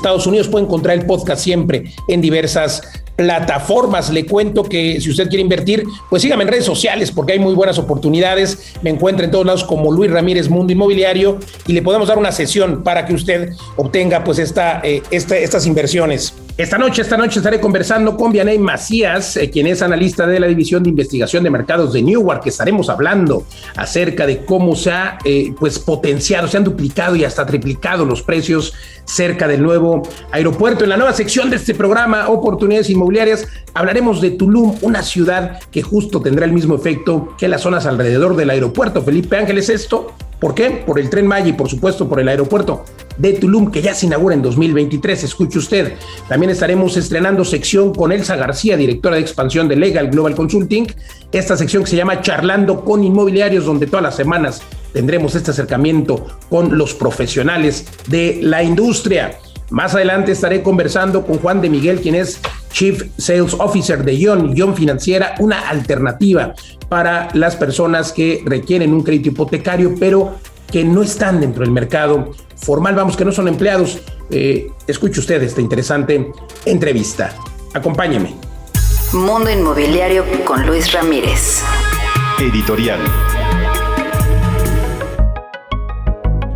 Estados Unidos. Puede encontrar el podcast siempre en diversas plataformas. Le cuento que si usted quiere invertir, pues sígame en redes sociales porque hay muy buenas oportunidades. Me encuentra en todos lados como Luis Ramírez Mundo Inmobiliario y le podemos dar una sesión para que usted obtenga pues esta, eh, estas inversiones. Esta noche, esta noche estaré conversando con Vianey Macías, eh, quien es analista de la División de Investigación de Mercados de Newark, que estaremos hablando acerca de cómo se ha eh, pues potenciado, se han duplicado y hasta triplicado los precios cerca del nuevo aeropuerto. En la nueva sección de este programa, Oportunidades Inmobiliarias, hablaremos de Tulum, una ciudad que justo tendrá el mismo efecto que las zonas alrededor del aeropuerto. Felipe Ángeles, esto ¿Por qué? Por el tren Maya y por supuesto por el aeropuerto de Tulum que ya se inaugura en 2023. Escuche usted. También estaremos estrenando sección con Elsa García, directora de expansión de Legal Global Consulting. Esta sección que se llama Charlando con Inmobiliarios, donde todas las semanas tendremos este acercamiento con los profesionales de la industria. Más adelante estaré conversando con Juan de Miguel, quien es Chief Sales Officer de Ion, Ion Financiera, una alternativa para las personas que requieren un crédito hipotecario, pero que no están dentro del mercado formal, vamos, que no son empleados. Eh, escuche usted esta interesante entrevista. Acompáñeme. Mundo Inmobiliario con Luis Ramírez. Editorial.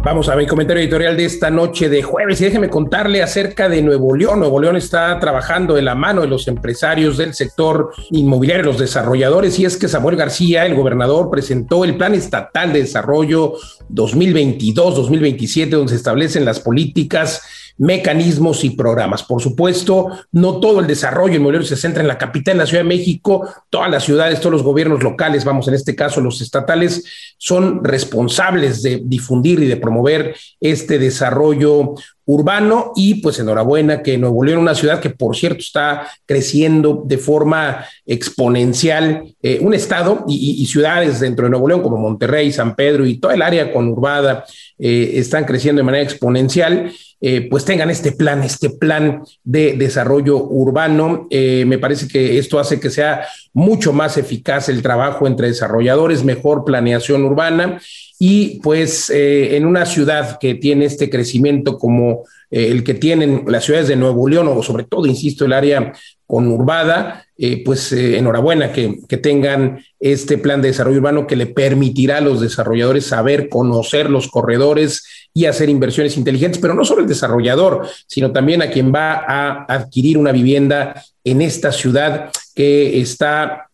Vamos a mi comentario editorial de esta noche de jueves y déjeme contarle acerca de Nuevo León. Nuevo León está trabajando de la mano de los empresarios del sector inmobiliario, los desarrolladores, y es que Samuel García, el gobernador, presentó el Plan Estatal de Desarrollo 2022-2027, donde se establecen las políticas mecanismos y programas. Por supuesto, no todo el desarrollo inmobiliario se centra en la capital, en la Ciudad de México, todas las ciudades, todos los gobiernos locales, vamos, en este caso los estatales, son responsables de difundir y de promover este desarrollo urbano y pues enhorabuena que Nuevo León, una ciudad que por cierto está creciendo de forma exponencial, eh, un estado y, ciudades dentro de Nuevo León como Monterrey, San Pedro y toda el área conurbada eh, están creciendo de manera exponencial. Eh, pues tengan este plan, este plan de desarrollo urbano. me parece que esto hace que sea mucho más eficaz el trabajo entre desarrolladores, mejor planeación urbana y pues eh, en una ciudad que tiene este crecimiento como eh, el que tienen las ciudades de Nuevo León o sobre todo, insisto, el área conurbada, eh, pues enhorabuena que, que, tengan este plan de desarrollo urbano que le permitirá a los desarrolladores saber, conocer los corredores y hacer inversiones inteligentes, pero no solo el desarrollador, sino también a quien va a adquirir una vivienda en esta ciudad que está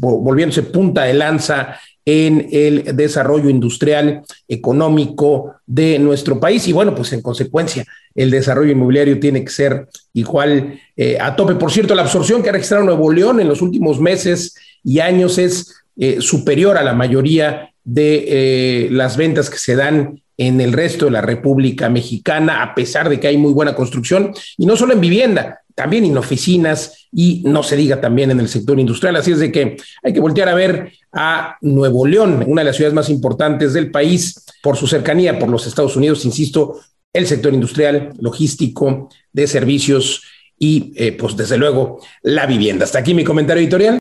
volviéndose punta de lanza en el desarrollo industrial, económico de nuestro país. Y bueno, pues en consecuencia, el desarrollo inmobiliario tiene que ser igual eh, a tope. Por cierto, la absorción que ha registrado Nuevo León en los últimos meses y años es eh, superior a la mayoría de eh, las ventas que se dan en el resto de la República Mexicana, a pesar de que hay muy buena construcción, y no solo en vivienda, también en oficinas y no se diga también en el sector industrial. Así es de que hay que voltear a ver a Nuevo León, una de las ciudades más importantes del país, por su cercanía por los Estados Unidos, insisto, el sector industrial, logístico, de servicios y, eh, pues, desde luego, la vivienda. Hasta aquí mi comentario editorial.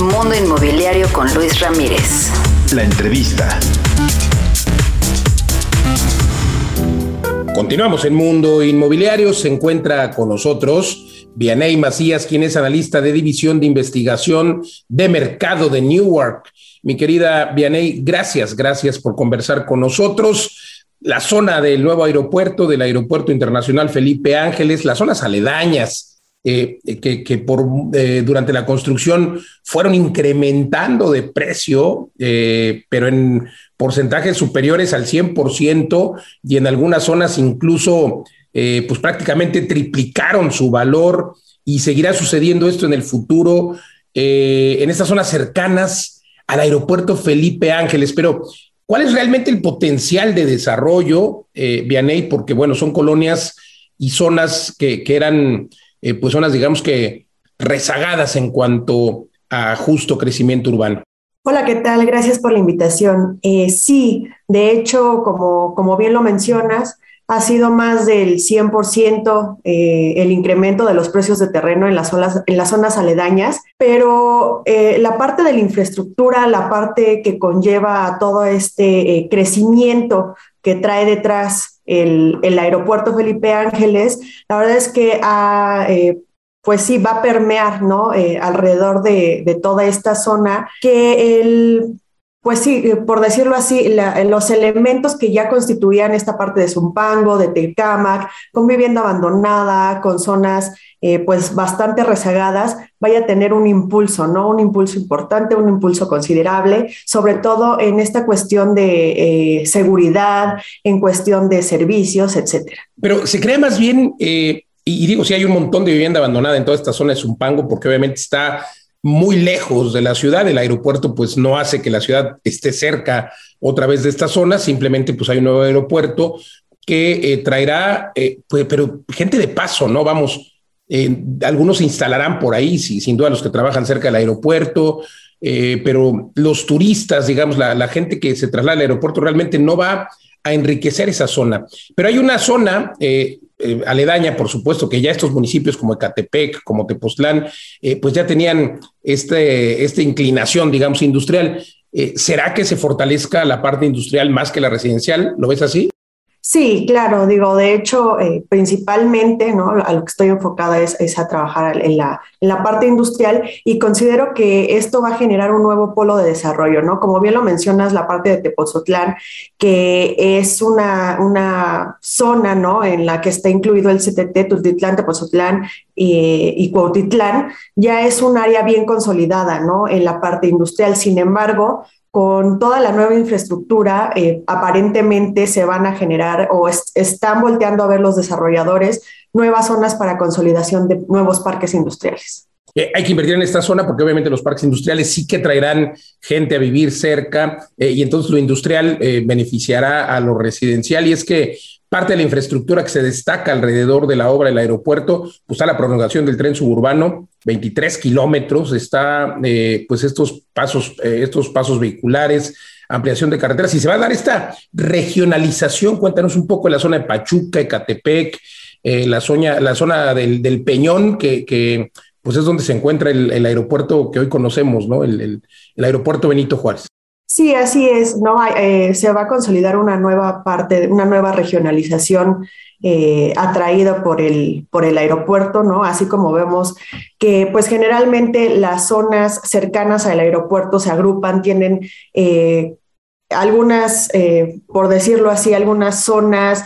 Mundo Inmobiliario con Luis Ramírez. La entrevista. Continuamos en Mundo Inmobiliario. Se encuentra con nosotros Vianey Macías, quien es analista de División de Investigación de Mercado de Newark. Mi querida Vianey, gracias, gracias por conversar con nosotros. La zona del nuevo aeropuerto, del Aeropuerto Internacional Felipe Ángeles, las zonas aledañas eh, que, por, eh, durante la construcción fueron incrementando de precio, eh, pero en porcentajes superiores al 100% y en algunas zonas incluso pues prácticamente triplicaron su valor y seguirá sucediendo esto en el futuro en estas zonas cercanas al aeropuerto Felipe Ángeles. Pero, ¿cuál es realmente el potencial de desarrollo, Vianey? Porque, bueno, son colonias y zonas que, que eran eh, pues zonas, digamos que rezagadas en cuanto a justo crecimiento urbano. Hola, ¿qué tal? Gracias por la invitación. Eh, sí, de hecho, como, como bien lo mencionas, ha sido más del 100% eh, el incremento de los precios de terreno en las, zonas, en las zonas aledañas, pero la parte de la infraestructura, la parte que conlleva todo este crecimiento que trae detrás el, aeropuerto Felipe Ángeles, la verdad es que eh, pues sí, va a permear, ¿no? Eh, alrededor de, toda esta zona, que el, pues sí, eh, por decirlo así, los elementos que ya constituían esta parte de Zumpango, de Tecámac, con vivienda abandonada, con zonas eh, pues bastante rezagadas, vaya a tener un impulso, ¿no? Un impulso importante, un impulso considerable, sobre todo en esta cuestión de seguridad, en cuestión de servicios, etcétera. Pero se cree más bien, y, digo, si hay un montón de vivienda abandonada en toda esta zona de Zumpango, porque obviamente está muy lejos de la ciudad, el aeropuerto pues no hace que la ciudad esté cerca otra vez de esta zona, simplemente pues hay un nuevo aeropuerto que traerá, pues, pero gente de paso, ¿no? Vamos, eh, algunos se instalarán por ahí, sí, sin duda los que trabajan cerca del aeropuerto, eh, pero los turistas, digamos, la, gente que se traslada al aeropuerto realmente no va a enriquecer esa zona. Pero hay una zona eh, aledaña, por supuesto, que ya estos municipios como Ecatepec, como Tepoztlán, pues ya tenían este, esta inclinación, digamos, industrial. ¿Será que se fortalezca la parte industrial más que la residencial? ¿Lo ves así? Sí, claro, digo, de hecho, eh, principalmente, ¿no? A lo que estoy enfocada es, a trabajar en la, en la, parte industrial y considero que esto va a generar un nuevo polo de desarrollo, ¿no? Como bien lo mencionas, la parte de Tepozotlán, que es una, una zona, ¿no? En la que está incluido el CTT, Tultitlán, Tepozotlán y, y Cuautitlán, ya es un área bien consolidada, ¿no? En la parte industrial. Sin embargo, con toda la nueva infraestructura, eh, aparentemente se van a generar o están volteando a ver los desarrolladores nuevas zonas para consolidación de nuevos parques industriales. Eh, hay que invertir en esta zona porque obviamente los parques industriales sí que traerán gente a vivir cerca eh, y entonces lo industrial beneficiará a lo residencial y es que Parte de la infraestructura que se destaca alrededor de la obra del aeropuerto, pues está la prolongación del tren suburbano, 23 kilómetros, está eh, pues estos pasos, eh, estos pasos vehiculares, ampliación de carreteras y se va a dar esta regionalización. Cuéntanos un poco de la zona de Pachuca, Ecatepec, eh, la, zona, la zona del, Peñón, que, pues es donde se encuentra el, aeropuerto que hoy conocemos, ¿no? el aeropuerto Benito Juárez. Sí, así es, ¿no? Eh, se va a consolidar una nueva parte, una nueva regionalización eh, atraída por el, por el aeropuerto, ¿no? Así como vemos que, pues generalmente las zonas cercanas al aeropuerto se agrupan, tienen eh, algunas, por decirlo así, algunas zonas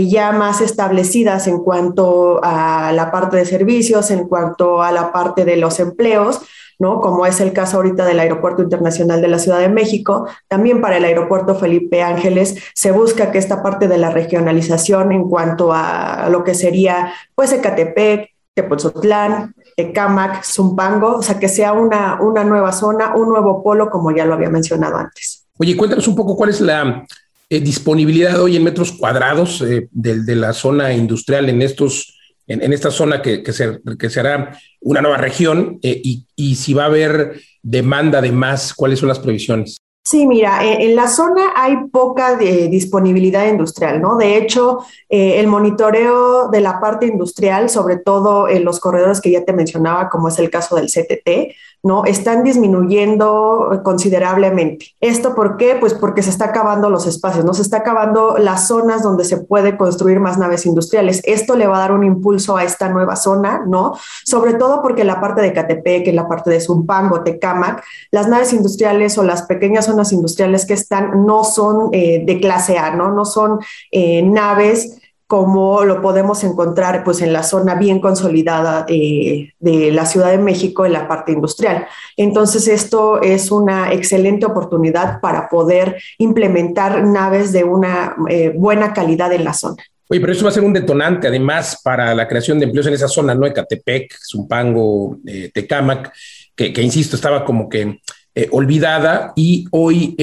ya más establecidas en cuanto a la parte de servicios, en cuanto a la parte de los empleos, como es el caso ahorita del Aeropuerto Internacional de la Ciudad de México, también para el Aeropuerto Felipe Ángeles se busca que esta parte de la regionalización en cuanto a lo que sería pues Ecatepec, Tepoztlán, Ecamac, Zumpango, o sea, que sea una, una nueva zona, un nuevo polo, como ya lo había mencionado antes. Oye, cuéntanos un poco cuál es la eh, disponibilidad hoy en metros cuadrados eh, de, la zona industrial en estos en, esta zona que, que, que, será una nueva región eh, y, y si va a haber demanda de más, ¿cuáles son las previsiones? Sí, mira, en la zona hay poca de disponibilidad industrial, ¿no? De hecho, el monitoreo de la parte industrial, sobre todo en los corredores que ya te mencionaba, como es el caso del CTT, ¿no? Están disminuyendo considerablemente. ¿Esto por qué? Pues porque se está acabando los espacios, ¿no? Se está acabando las zonas donde se puede construir más naves industriales. Esto le va a dar un impulso a esta nueva zona, ¿no? Sobre todo porque la parte de Catepec, la parte de Zumpango, Tecámac, las naves industriales o las pequeñas zonas industriales que están no son eh, de clase A, ¿no? No son eh, naves como lo podemos encontrar pues en la zona bien consolidada eh, de la Ciudad de México en la parte industrial. Entonces esto es una excelente oportunidad para poder implementar naves de una eh, buena calidad en la zona. Oye, pero eso va a ser un detonante además para la creación de empleos en esa zona, ¿no? Ecatepec, Zumpango, eh, Tecámac, que, insisto, estaba como que eh, olvidada y hoy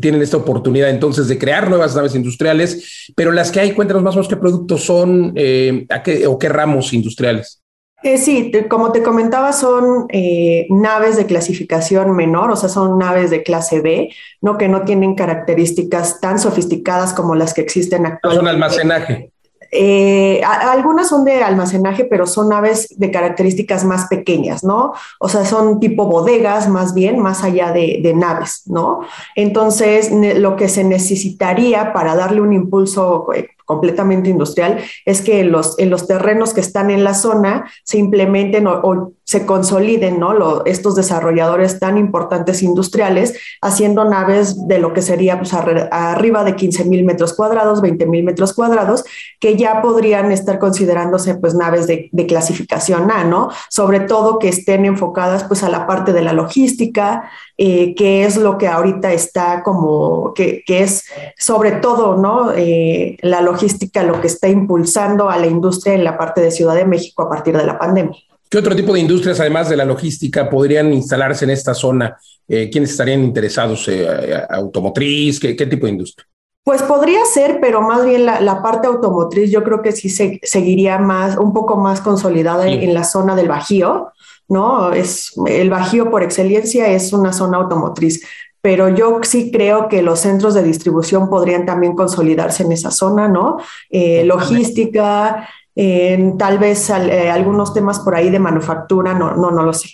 tienen esta oportunidad entonces de crear nuevas naves industriales, pero las que hay, cuéntanos más o menos qué productos son eh, a qué, o qué ramos industriales. Eh, sí, te, como te comentaba, son eh, naves de clasificación menor, o sea, son naves de clase B, ¿no? que no tienen características tan sofisticadas como las que existen actualmente. Son almacenaje. Eh, algunas son de almacenaje, pero son naves de características más pequeñas, ¿no? O sea, son tipo bodegas más bien, más allá de, naves, ¿no? Entonces, lo que se necesitaría para darle un impulso eh, completamente industrial es que los, en los terrenos que están en la zona se implementen o se consoliden estos desarrolladores tan importantes industriales haciendo naves de lo que sería pues, ar, arriba de 15 mil metros cuadrados, 20 mil metros cuadrados, que ya podrían estar considerándose pues naves de, clasificación A, ¿no? Sobre todo que estén enfocadas pues a la parte de la logística, eh, que es lo que ahorita está como, que, que es sobre todo, ¿no? Eh, la logística lo que está impulsando a la industria en la parte de Ciudad de México a partir de la pandemia. ¿Qué otro tipo de industrias, además de la logística, podrían instalarse en esta zona? Eh, ¿Quiénes estarían interesados? Eh, ¿Automotriz? ¿Qué, ¿Qué, tipo de industria? Pues podría ser, pero más bien la, la parte automotriz yo creo que sí se, seguiría más, un poco más consolidada sí. en, en, la zona del Bajío, ¿no? Es, el Bajío por excelencia es una zona automotriz, pero yo sí creo que los centros de distribución podrían también consolidarse en esa zona, ¿no? Eh, logística, eh, tal vez eh, algunos temas por ahí de manufactura, no, no, no lo sé.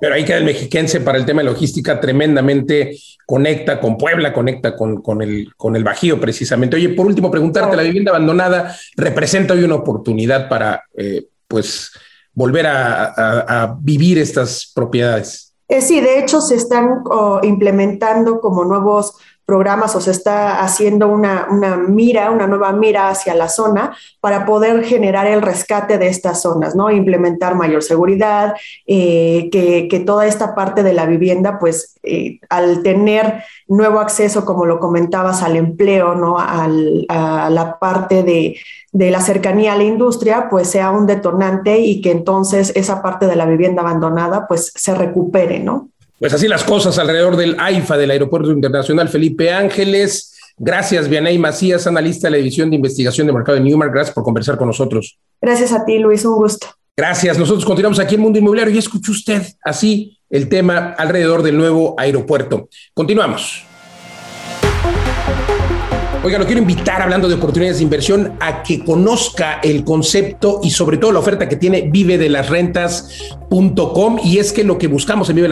Pero ahí queda el mexiquense para el tema de logística, tremendamente conecta con Puebla, conecta con, con, el, con el Bajío precisamente. Oye, por último, preguntarte, ¿la vivienda abandonada representa hoy una oportunidad para, eh, pues, volver a, a, a vivir estas propiedades? Eh, sí, de hecho se están oh, implementando como nuevos programas o se está haciendo una, una, mira, una nueva mira hacia la zona para poder generar el rescate de estas zonas, ¿no? Implementar mayor seguridad, eh, que, que, toda esta parte de la vivienda, pues eh, al tener nuevo acceso, como lo comentabas, al empleo, ¿no? A la parte de, de la cercanía a la industria, pues sea un detonante y que entonces esa parte de la vivienda abandonada, pues se recupere, ¿no? Pues así las cosas alrededor del AIFA, del Aeropuerto Internacional Felipe Ángeles. Gracias, Vianey Macías, analista de la División de Investigación de Mercado de Newmark. Gracias por conversar con nosotros. Gracias a ti, Luis, un gusto. Gracias. Nosotros continuamos aquí en Mundo Inmobiliario y escuche usted así el tema alrededor del nuevo aeropuerto. Continuamos. Oiga, lo quiero invitar, hablando de oportunidades de inversión, a que conozca el concepto y sobre todo la oferta que tiene Vive. Y es que lo que buscamos en Vive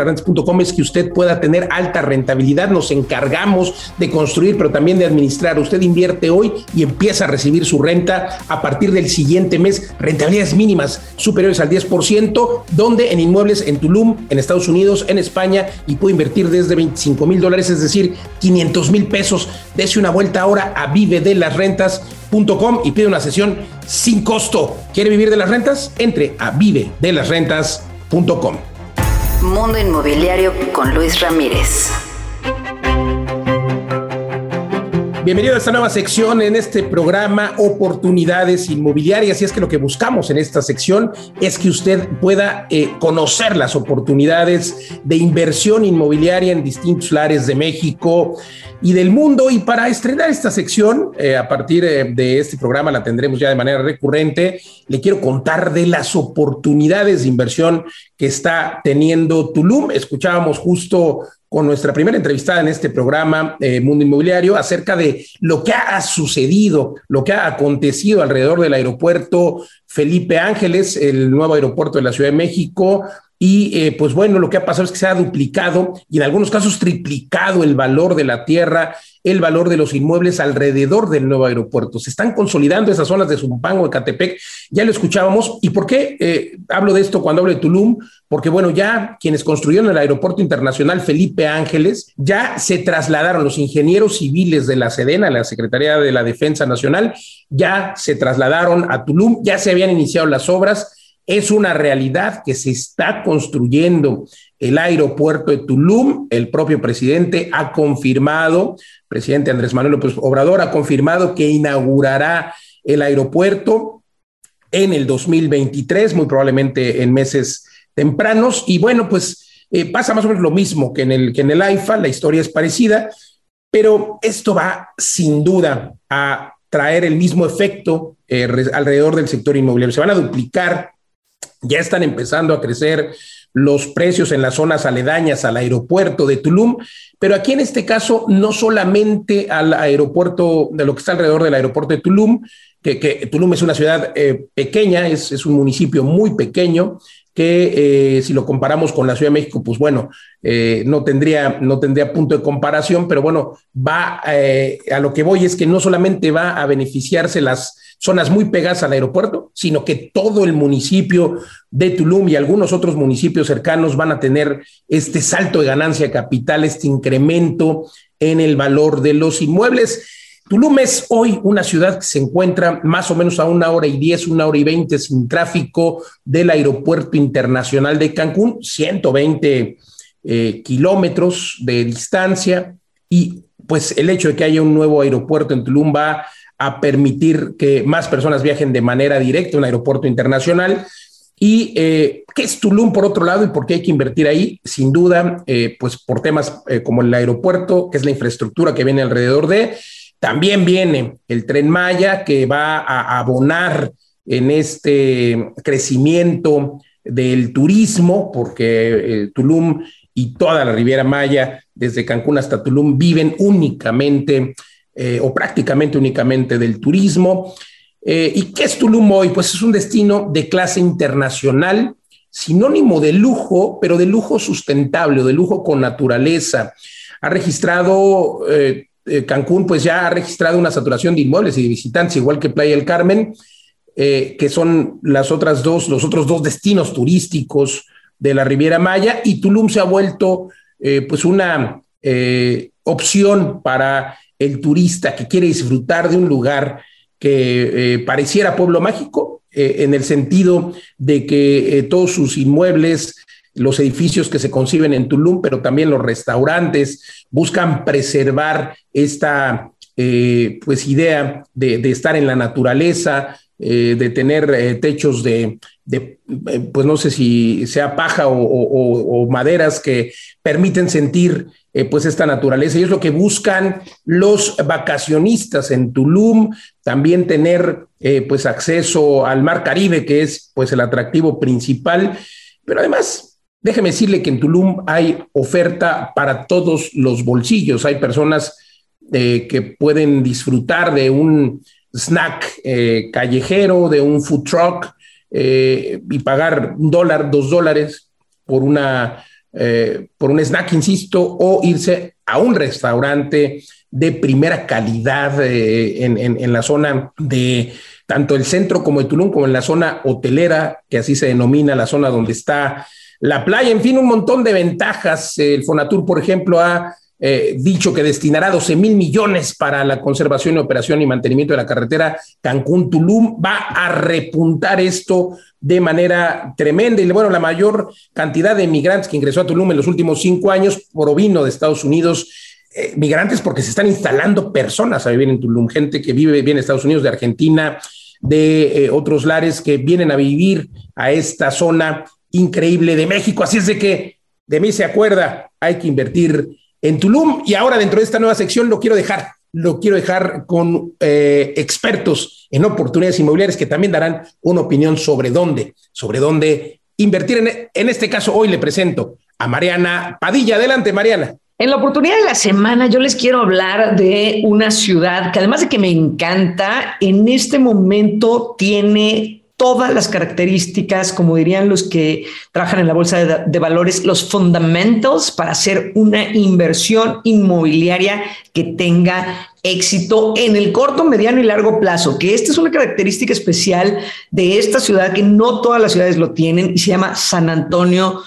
es que usted pueda tener alta rentabilidad. Nos encargamos de construir, pero también de administrar. Usted invierte hoy y empieza a recibir su renta a partir del siguiente mes. Rentabilidades mínimas superiores al 10%, donde en inmuebles en Tulum, en Estados Unidos, en España, y puede invertir desde 25 mil dólares, es decir, 500 mil pesos. Dese una vuelta ahora a vivedelasrentas.com y pide una sesión sin costo. ¿Quiere vivir de las rentas? Entre a vivedelasrentas.com. Mundo Inmobiliario con Luis Ramírez. Bienvenido a esta nueva sección en este programa Oportunidades Inmobiliarias. Y es que lo que buscamos en esta sección es que usted pueda eh, conocer las oportunidades de inversión inmobiliaria en distintos lares de México y del mundo. Y para estrenar esta sección, eh, a partir de, de este programa la tendremos ya de manera recurrente, le quiero contar de las oportunidades de inversión que está teniendo Tulum. Escuchábamos justo con nuestra primera entrevistada en este programa eh, Mundo Inmobiliario acerca de lo que ha sucedido, lo que ha acontecido alrededor del aeropuerto Felipe Ángeles, el nuevo aeropuerto de la Ciudad de México, Y eh, pues bueno, lo que ha pasado es que se ha duplicado y en algunos casos triplicado el valor de la tierra, el valor de los inmuebles alrededor del nuevo aeropuerto. Se están consolidando esas zonas de Zumpango, Catepec, ya lo escuchábamos. ¿Y por qué eh, hablo de esto cuando hablo de Tulum? Porque bueno, ya quienes construyeron el aeropuerto internacional Felipe Ángeles, ya se trasladaron los ingenieros civiles de la Sedena, la Secretaría de la Defensa Nacional, ya se trasladaron a Tulum, ya se habían iniciado las obras es una realidad que se está construyendo el aeropuerto de Tulum. El propio presidente ha confirmado, presidente Andrés Manuel López Obrador ha confirmado que inaugurará el aeropuerto en el 2023, muy probablemente en meses tempranos. Y bueno, pues eh, pasa más o menos lo mismo que en, el, que en el AIFA, la historia es parecida, pero esto va sin duda a traer el mismo efecto eh, alrededor del sector inmobiliario. Se van a duplicar ya están empezando a crecer los precios en las zonas aledañas al aeropuerto de Tulum, pero aquí en este caso no solamente al aeropuerto, de lo que está alrededor del aeropuerto de Tulum, que, Tulum es una ciudad eh, pequeña, es, un municipio muy pequeño, que eh, si lo comparamos con la Ciudad de México, pues bueno, eh, no, tendría, no tendría punto de comparación, pero bueno, va a lo que voy es que no solamente va a beneficiarse las zonas muy pegadas al aeropuerto, sino que todo el municipio de Tulum y algunos otros municipios cercanos van a tener este salto de ganancia capital, este incremento en el valor de los inmuebles. Tulum es hoy una ciudad que se encuentra más o menos a una hora y diez, una hora y veinte sin tráfico del aeropuerto internacional de Cancún, 120 eh, kilómetros de distancia y pues el hecho de que haya un nuevo aeropuerto en Tulum va a permitir que más personas viajen de manera directa a un aeropuerto internacional. ¿Y eh, qué es Tulum por otro lado y por qué hay que invertir ahí? Sin duda, eh, pues por temas eh, como el aeropuerto, que es la infraestructura que viene alrededor de. También viene el tren Maya que va a abonar en este crecimiento del turismo, porque Tulum y toda la Riviera Maya, desde Cancún hasta Tulum, viven únicamente eh, o prácticamente únicamente del turismo. Eh, ¿Y qué es Tulum hoy? Pues es un destino de clase internacional, sinónimo de lujo, pero de lujo sustentable de lujo con naturaleza. Ha registrado, eh, Cancún pues ya ha registrado una saturación de inmuebles y de visitantes, igual que Playa del Carmen, que son las otras dos, los otros dos destinos turísticos de la Riviera Maya, y Tulum se ha vuelto pues una opción para el turista que quiere disfrutar de un lugar que eh, pareciera pueblo mágico, eh, en el sentido de que eh, todos sus inmuebles, los edificios que se conciben en Tulum, pero también los restaurantes, buscan preservar esta pues idea de, estar en la naturaleza, de tener techos de, pues no sé si sea paja o maderas que permiten sentir eh, pues esta naturaleza. Y es lo que buscan los vacacionistas en Tulum, también tener eh, pues acceso al mar Caribe, que es pues el atractivo principal, pero además déjeme decirle que en Tulum hay oferta para todos los bolsillos, hay personas eh, que pueden disfrutar de un snack callejero, de un food truck y pagar un dólar, dos dólares por una eh, por un snack, insisto, o irse a un restaurante de primera calidad eh, en, la zona de tanto el centro como de Tulum, como en la zona hotelera, que así se denomina la zona donde está la playa. En fin, un montón de ventajas. El Fonatur, por ejemplo, ha eh, dicho que destinará 12 mil millones para la conservación, operación y mantenimiento de la carretera Cancún-Tulum. Va a repuntar esto de manera tremenda. Y bueno, la mayor cantidad de migrantes que ingresó a Tulum en los últimos cinco años provino de Estados Unidos. Eh, migrantes porque se están instalando personas a vivir en Tulum, gente que vive bien en Estados Unidos, de Argentina, de eh, otros lares que vienen a vivir a esta zona increíble de México. Así es de que de mí se acuerda, hay que invertir en Tulum. Y ahora dentro de esta nueva sección lo quiero dejar lo quiero dejar con eh, expertos en oportunidades inmobiliarias que también darán una opinión sobre dónde, sobre dónde invertir. En, en este caso, hoy le presento a Mariana Padilla. Adelante, Mariana. En la oportunidad de la semana yo les quiero hablar de una ciudad que además de que me encanta, en este momento tiene todas las características, como dirían los que trabajan en la bolsa de, de, valores, los fundamentals para hacer una inversión inmobiliaria que tenga éxito en el corto, mediano y largo plazo, que esta es una característica especial de esta ciudad que no todas las ciudades lo tienen y se llama San Antonio.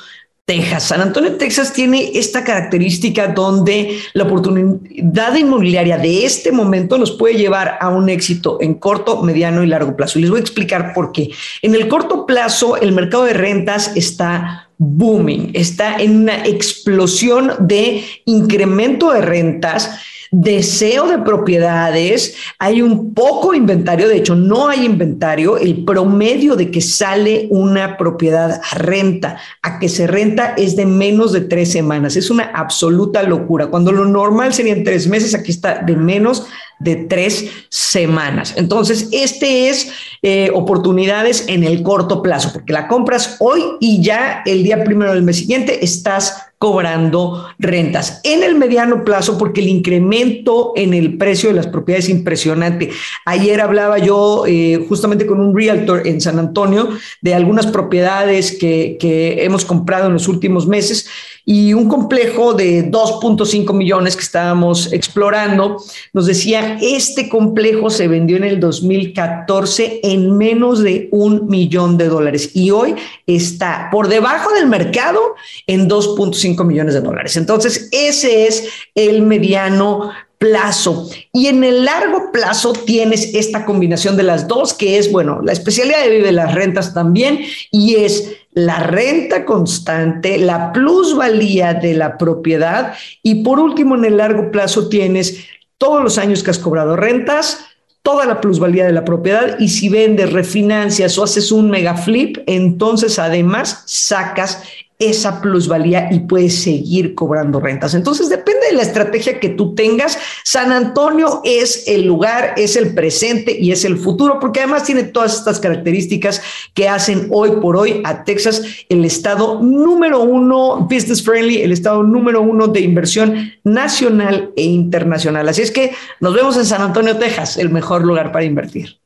Texas. San Antonio, Texas tiene esta característica donde la oportunidad inmobiliaria de este momento nos puede llevar a un éxito en corto, mediano y largo plazo. Y les voy a explicar por qué. En el corto plazo, el mercado de rentas está booming, está en una explosión de incremento de rentas deseo de propiedades, hay un poco inventario, de hecho no hay inventario, el promedio de que sale una propiedad a renta, a que se renta es de menos de tres semanas, es una absoluta locura. Cuando lo normal serían tres meses, aquí está de menos de tres semanas. Entonces, este es eh, oportunidades en el corto plazo, porque la compras hoy y ya el día primero del mes siguiente estás cobrando rentas. En el mediano plazo, porque el incremento en el precio de las propiedades es impresionante. Ayer hablaba yo eh, justamente con un realtor en San Antonio de algunas propiedades que, que hemos comprado en los últimos meses y un complejo de 2.5 millones que estábamos explorando nos decía, este complejo se vendió en el 2014 en menos de un millón de dólares y hoy está por debajo del mercado en 2.5 millones de dólares. Entonces, ese es el mediano plazo. Y en el largo plazo tienes esta combinación de las dos, que es, bueno, la especialidad de Vive las Rentas también, y es la renta constante, la plusvalía de la propiedad y por último en el largo plazo tienes todos los años que has cobrado rentas, toda la plusvalía de la propiedad y si vendes, refinancias o haces un mega flip, entonces además sacas esa plusvalía y puedes seguir cobrando rentas. Entonces, depende de la estrategia que tú tengas. San Antonio es el lugar, es el presente y es el futuro, porque además tiene todas estas características que hacen hoy por hoy a Texas el estado número uno business friendly, el estado número uno de inversión nacional e internacional. Así es que nos vemos en San Antonio, Texas, el mejor lugar para invertir.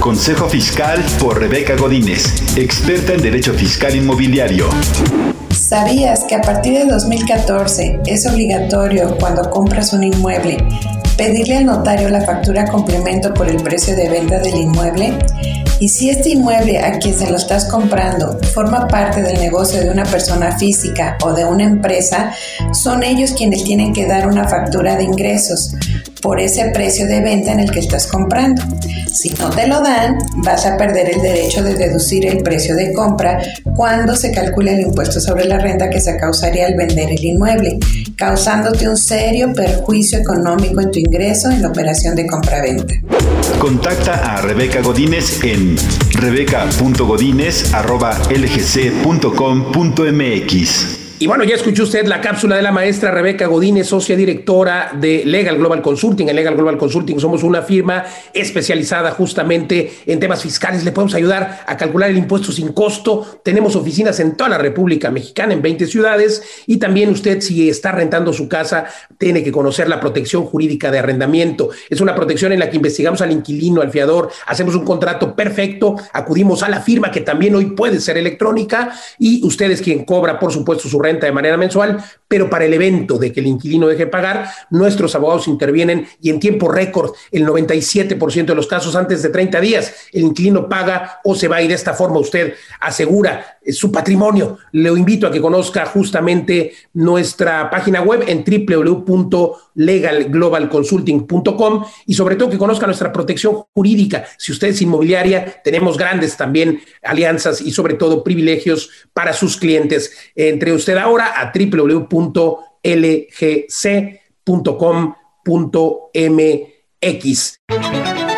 Consejo Fiscal por Rebeca Godínez, experta en Derecho Fiscal Inmobiliario. ¿Sabías que a partir de 2014 es obligatorio cuando compras un inmueble pedirle al notario la factura complemento por el precio de venta del inmueble? Y si este inmueble a quien se lo estás comprando forma parte del negocio de una persona física o de una empresa, son ellos quienes tienen que dar una factura de ingresos por ese precio de venta en el que estás comprando. Si no te lo dan, vas a perder el derecho de deducir el precio de compra cuando se calcule el impuesto sobre la renta que se causaría al vender el inmueble, causándote un serio perjuicio económico en tu ingreso en la operación de compra-venta. Contacta a Rebeca Godínez en rebeca.godínez.lgc.com.mx. Y bueno, ya escuchó usted la cápsula de la maestra Rebeca Godínez, socia directora de Legal Global Consulting. En Legal Global Consulting somos una firma especializada justamente en temas fiscales. Le podemos ayudar a calcular el impuesto sin costo. Tenemos oficinas en toda la República Mexicana, en 20 ciudades. Y también usted, si está rentando su casa, tiene que conocer la protección jurídica de arrendamiento. Es una protección en la que investigamos al inquilino, al fiador, hacemos un contrato perfecto, acudimos a la firma que también hoy puede ser electrónica y usted es quien cobra, por supuesto, su renta de manera mensual, pero para el evento de que el inquilino deje pagar, nuestros abogados intervienen y en tiempo récord, el 97% de los casos antes de 30 días, el inquilino paga o se va y de esta forma usted asegura su patrimonio. Le invito a que conozca justamente nuestra página web en www.legalglobalconsulting.com y sobre todo que conozca nuestra protección jurídica. Si usted es inmobiliaria, tenemos grandes también alianzas y sobre todo privilegios para sus clientes. Entre usted ahora a www.lgc.com.mx.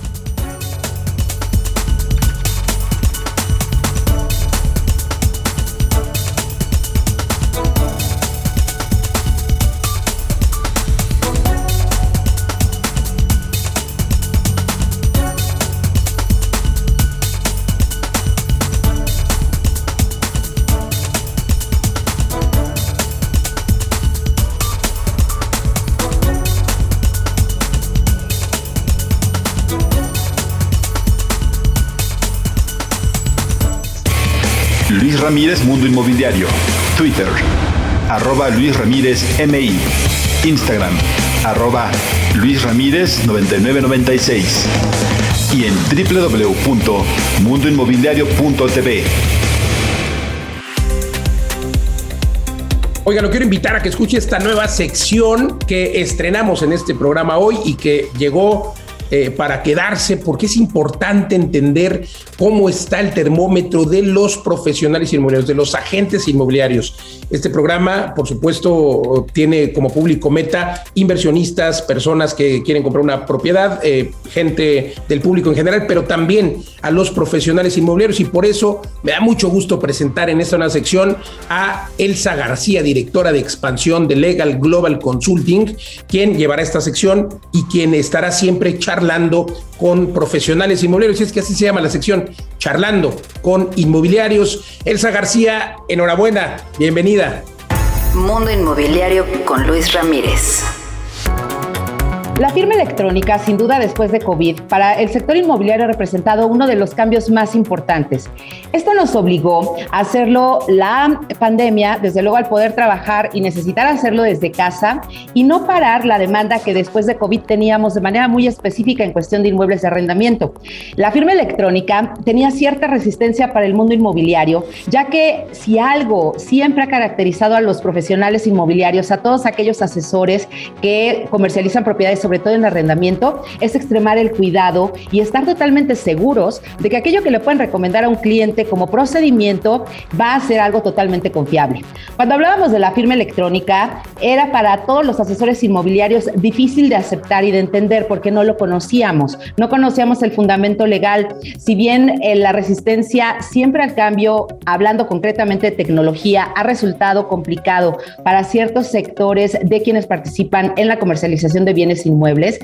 Arroba Luis Ramírez MI. Instagram, arroba Luis Ramírez 9996. Y en www.mundoinmobiliario.tv. Oiga, lo quiero invitar a que escuche esta nueva sección que estrenamos en este programa hoy y que llegó eh, para quedarse, porque es importante entender cómo está el termómetro de los profesionales inmobiliarios, de los agentes inmobiliarios. Este programa, por supuesto, tiene como público meta inversionistas, personas que quieren comprar una propiedad, eh, gente del público en general, pero también a los profesionales inmobiliarios. Y por eso me da mucho gusto presentar en esta nueva sección a Elsa García, directora de expansión de Legal Global Consulting, quien llevará esta sección y quien estará siempre charlando con profesionales inmobiliarios, y es que así se llama la sección, charlando con inmobiliarios. Elsa García, enhorabuena, bienvenida. Mundo Inmobiliario con Luis Ramírez. La firma electrónica, sin duda después de COVID, para el sector inmobiliario ha representado uno de los cambios más importantes. Esto nos obligó a hacerlo la pandemia, desde luego al poder trabajar y necesitar hacerlo desde casa y no parar la demanda que después de COVID teníamos de manera muy específica en cuestión de inmuebles de arrendamiento. La firma electrónica tenía cierta resistencia para el mundo inmobiliario, ya que si algo siempre ha caracterizado a los profesionales inmobiliarios, a todos aquellos asesores que comercializan propiedades sobre todo en arrendamiento, es extremar el cuidado y estar totalmente seguros de que aquello que le pueden recomendar a un cliente como procedimiento va a ser algo totalmente confiable. Cuando hablábamos de la firma electrónica, era para todos los asesores inmobiliarios difícil de aceptar y de entender porque no lo conocíamos, no conocíamos el fundamento legal. Si bien eh, la resistencia siempre al cambio, hablando concretamente de tecnología, ha resultado complicado para ciertos sectores de quienes participan en la comercialización de bienes inmuebles, muebles.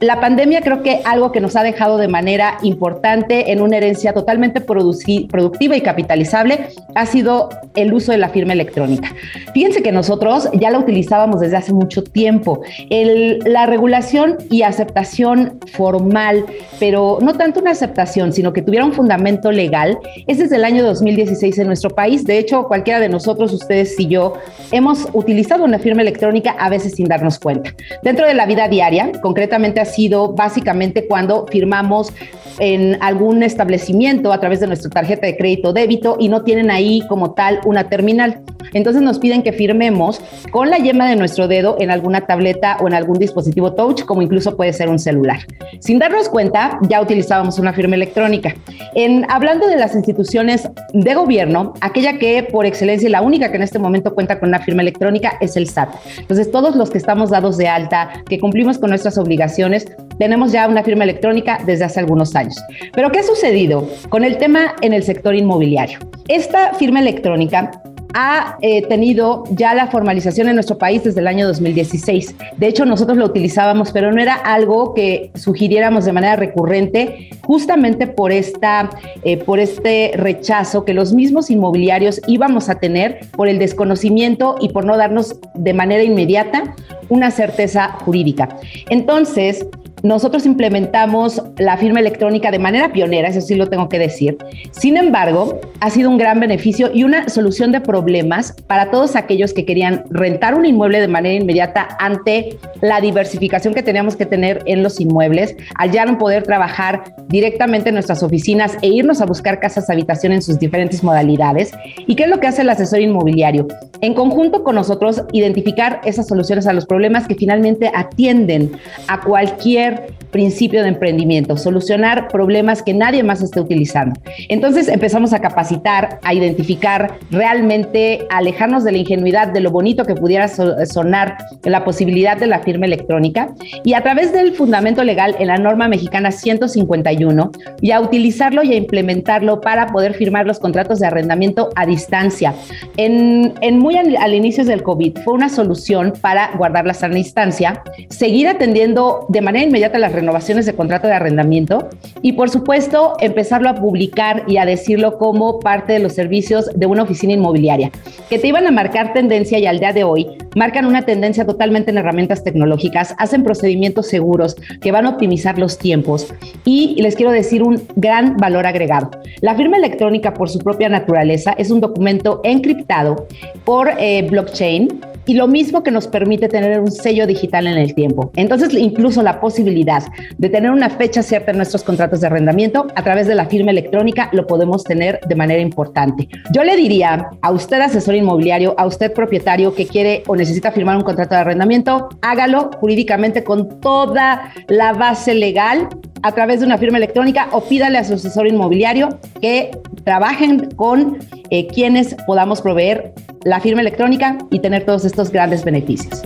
La pandemia creo que algo que nos ha dejado de manera importante en una herencia totalmente productiva y capitalizable ha sido el uso de la firma electrónica. Fíjense que nosotros ya la utilizábamos desde hace mucho tiempo. la regulación y aceptación formal, pero no tanto una aceptación, sino que tuviera un fundamento legal, es desde el año 2016 en nuestro país. De hecho, cualquiera de nosotros, ustedes y yo, hemos utilizado una firma electrónica a veces sin darnos cuenta. Dentro de la vida diaria, concretamente ha sido básicamente cuando firmamos en algún establecimiento a través de nuestra tarjeta de crédito débito y no tienen ahí como tal una terminal. Entonces nos piden que firmemos con la yema de nuestro dedo en alguna tableta o en algún dispositivo touch, como incluso puede ser un celular. Sin darnos cuenta, ya utilizábamos una firma electrónica. En hablando de las instituciones de gobierno, aquella que por excelencia y la única que en este momento cuenta con una firma electrónica es el SAT. Entonces todos los que estamos dados de alta, que cumplimos con nuestras obligaciones, tenemos ya una firma electrónica desde hace algunos años. Pero ¿qué ha sucedido con el tema en el sector inmobiliario? Esta firma electrónica ha eh, tenido ya la formalización en nuestro país desde el año 2016. De hecho, nosotros lo utilizábamos, pero no era algo que sugiriéramos de manera recurrente, justamente por, esta, eh, por este rechazo que los mismos inmobiliarios íbamos a tener por el desconocimiento y por no darnos de manera inmediata una certeza jurídica. Entonces, nosotros implementamos la firma electrónica de manera pionera, eso sí lo tengo que decir. Sin embargo, ha sido un gran beneficio y una solución de problemas para todos aquellos que querían rentar un inmueble de manera inmediata ante la diversificación que teníamos que tener en los inmuebles, al ya no poder trabajar directamente en nuestras oficinas e irnos a buscar casas habitación en sus diferentes modalidades. ¿Y qué es lo que hace el asesor inmobiliario? En conjunto con nosotros, identificar esas soluciones a los problemas que finalmente atienden a cualquier principio de emprendimiento, solucionar problemas que nadie más esté utilizando. Entonces empezamos a capacitar, a identificar realmente, a alejarnos de la ingenuidad, de lo bonito que pudiera sonar la posibilidad de la firma electrónica y a través del fundamento legal en la norma mexicana 151 y a utilizarlo y a implementarlo para poder firmar los contratos de arrendamiento a distancia. En, muy al, al inicio del COVID fue una solución para guardar la sana distancia, seguir atendiendo de manera inmediata las renovaciones de contrato de arrendamiento y por supuesto empezarlo a publicar y a decirlo como parte de los servicios de una oficina inmobiliaria, que te iban a marcar tendencia y al día de hoy marcan una tendencia totalmente en herramientas tecnológicas, hacen procedimientos seguros que van a optimizar los tiempos y les quiero decir un gran valor agregado. La firma electrónica por su propia naturaleza es un documento encriptado por eh, blockchain y lo mismo que nos permite tener un sello digital en el tiempo. Entonces, incluso la posibilidad de tener una fecha cierta en nuestros contratos de arrendamiento a través de la firma electrónica lo podemos tener de manera importante. Yo le diría a usted asesor inmobiliario, a usted propietario que quiere o necesita firmar un contrato de arrendamiento, hágalo jurídicamente con toda la base legal a través de una firma electrónica o pídale a su asesor inmobiliario que trabajen con eh, quienes podamos proveer la firma electrónica y tener todos estos grandes beneficios.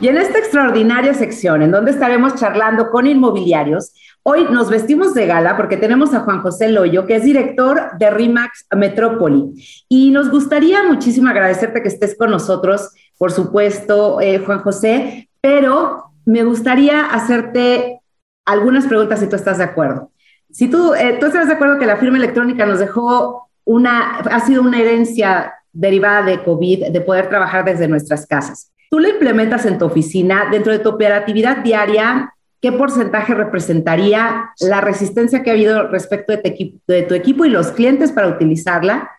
Y en esta extraordinaria sección en donde estaremos charlando con inmobiliarios, hoy nos vestimos de gala porque tenemos a Juan José Loyo, que es director de RIMAX Metrópoli. Y nos gustaría muchísimo agradecerte que estés con nosotros, por supuesto, eh, Juan José, pero me gustaría hacerte algunas preguntas si tú estás de acuerdo. Si tú, eh, tú estás de acuerdo que la firma electrónica nos dejó una, ha sido una herencia derivada de COVID, de poder trabajar desde nuestras casas. Tú la implementas en tu oficina, dentro de tu operatividad diaria, ¿qué porcentaje representaría la resistencia que ha habido respecto de de tu equipo y los clientes para utilizarla?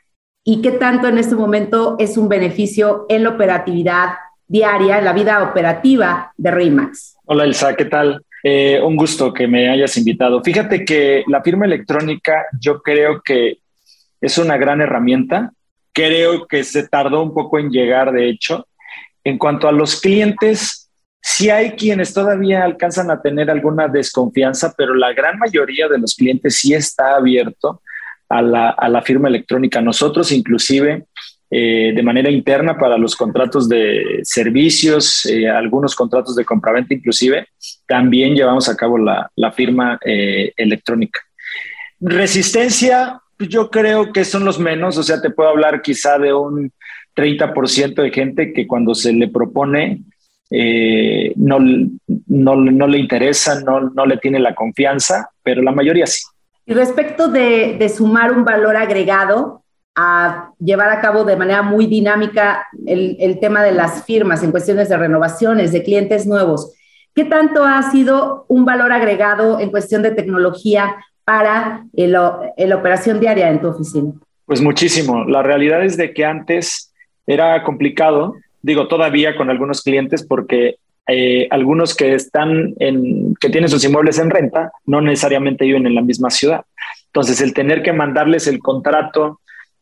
¿Y qué tanto en este momento es un beneficio en la operatividad diaria, en la vida operativa de RIMAX? Hola Elsa, ¿qué tal? Eh, un gusto que me hayas invitado. Fíjate que la firma electrónica yo creo que es una gran herramienta. Creo que se tardó un poco en llegar, de hecho. En cuanto a los clientes, sí hay quienes todavía alcanzan a tener alguna desconfianza, pero la gran mayoría de los clientes sí está abierto a la, a la firma electrónica. Nosotros inclusive eh, de manera interna para los contratos de servicios, eh, algunos contratos de compraventa inclusive, también llevamos a cabo la, firma eh, electrónica. Resistencia, yo creo que son los menos, o sea, te puedo hablar quizá de un 30% de gente que cuando se le propone no, no, le interesa, no, no le tiene la confianza, pero la mayoría sí. Y respecto de, de sumar un valor agregado, a llevar a cabo de manera muy dinámica el, tema de las firmas en cuestiones de renovaciones, de clientes nuevos. ¿Qué tanto ha sido un valor agregado en cuestión de tecnología para la operación diaria en tu oficina? Pues muchísimo. La realidad es de que antes era complicado, digo todavía con algunos clientes porque eh, algunos que están en, que tienen sus inmuebles en renta, no necesariamente viven en la misma ciudad. Entonces, el tener que mandarles el contrato,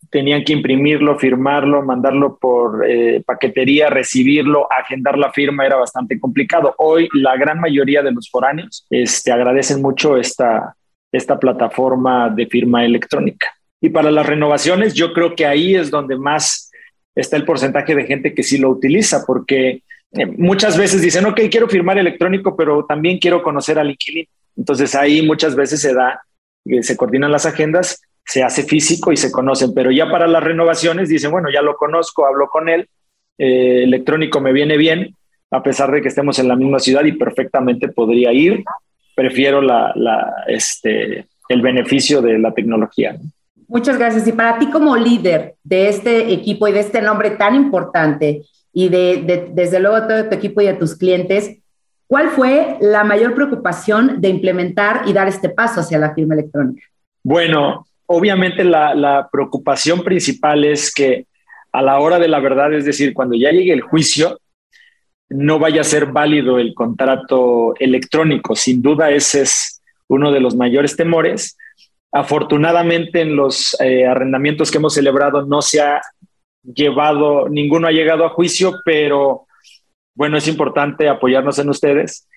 tenían que imprimirlo, firmarlo, mandarlo por eh, paquetería, recibirlo, agendar la firma era bastante complicado. Hoy la gran mayoría de los foráneos este, agradecen mucho esta, esta plataforma de firma electrónica. Y para las renovaciones, yo creo que ahí es donde más está el porcentaje de gente que sí lo utiliza, porque eh, muchas veces dicen, ok, quiero firmar electrónico, pero también quiero conocer al inquilino. Entonces ahí muchas veces se da, eh, se coordinan las agendas se hace físico y se conocen, pero ya para las renovaciones dicen, bueno, ya lo conozco, hablo con él, eh, electrónico me viene bien, a pesar de que estemos en la misma ciudad y perfectamente podría ir, prefiero la, este, el beneficio de la tecnología. Muchas gracias. Y para ti como líder de este equipo y de este nombre tan importante y de, desde luego todo tu equipo y de tus clientes, ¿cuál fue la mayor preocupación de implementar y dar este paso hacia la firma electrónica? Bueno, obviamente la, preocupación principal es que a la hora de la verdad, es decir, cuando ya llegue el juicio, no vaya a ser válido el contrato electrónico. Sin duda, ese es uno de los mayores temores. Afortunadamente, en los eh, arrendamientos que hemos celebrado no se ha llevado, ninguno ha llegado a juicio, pero bueno, es importante apoyarnos en ustedes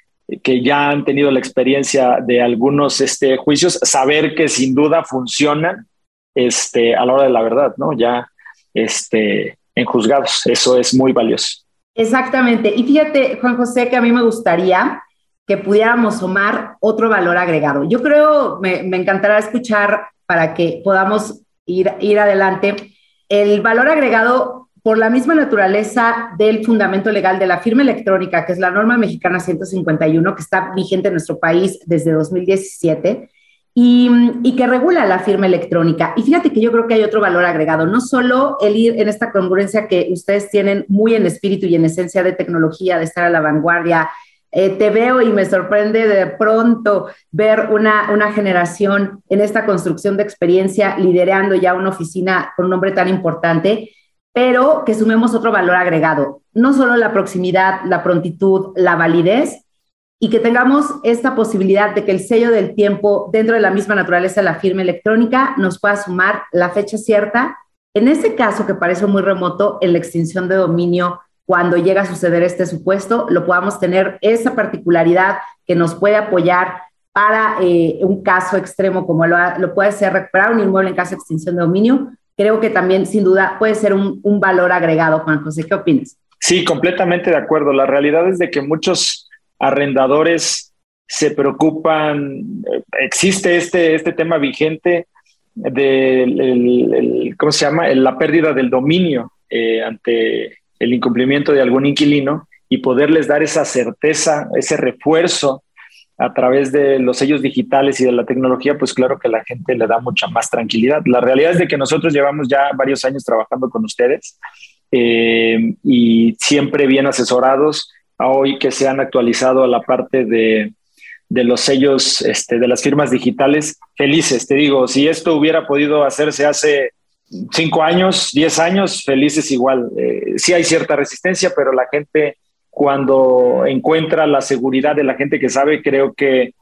que ya han tenido la experiencia de algunos este, juicios, saber que sin duda funcionan este, a la hora de la verdad, ¿no? Ya este, en juzgados, eso es muy valioso. Exactamente. Y fíjate, Juan José, que a mí me gustaría que pudiéramos sumar otro valor agregado. Yo creo, me, me encantará escuchar para que podamos ir, ir adelante. El valor agregado por la misma naturaleza del fundamento legal de la firma electrónica, que es la norma mexicana 151, que está vigente en nuestro país desde 2017, y, que regula la firma electrónica. Y fíjate que yo creo que hay otro valor agregado, no solo el ir en esta congruencia que ustedes tienen muy en espíritu y en esencia de tecnología, de estar a la vanguardia. Eh, te veo y me sorprende de pronto ver una, una generación en esta construcción de experiencia liderando ya una oficina con un nombre tan importante, pero que sumemos otro valor agregado, no solo la proximidad, la prontitud, la validez, y que tengamos esta posibilidad de que el sello del tiempo dentro de la misma naturaleza de la firma electrónica nos pueda sumar la fecha cierta. En ese caso que parece muy remoto, en la extinción de dominio, cuando llega a suceder este supuesto, lo podamos tener esa particularidad que nos puede apoyar para eh, un caso extremo como lo, puede ser recuperar un inmueble en caso de extinción de dominio, creo que también sin duda puede ser un, un valor agregado. Juan José, ¿qué opinas? Sí, completamente de acuerdo. La realidad es de que muchos arrendadores se preocupan, eh, existe este, este tema vigente de, ¿cómo se llama? La pérdida del dominio eh, ante el incumplimiento de algún inquilino y poderles dar esa certeza, ese refuerzo a través de los sellos digitales y de la tecnología, pues claro que la gente le da mucha más tranquilidad. La realidad es de que nosotros llevamos ya varios años trabajando con ustedes eh, y siempre bien asesorados hoy que se han actualizado a la parte de, los sellos este, de las firmas digitales, felices, te digo, si esto hubiera podido hacerse hace cinco años, diez años, felices igual. Eh, sí hay cierta resistencia, pero la gente cuando encuentra la seguridad de la gente que sabe, creo que,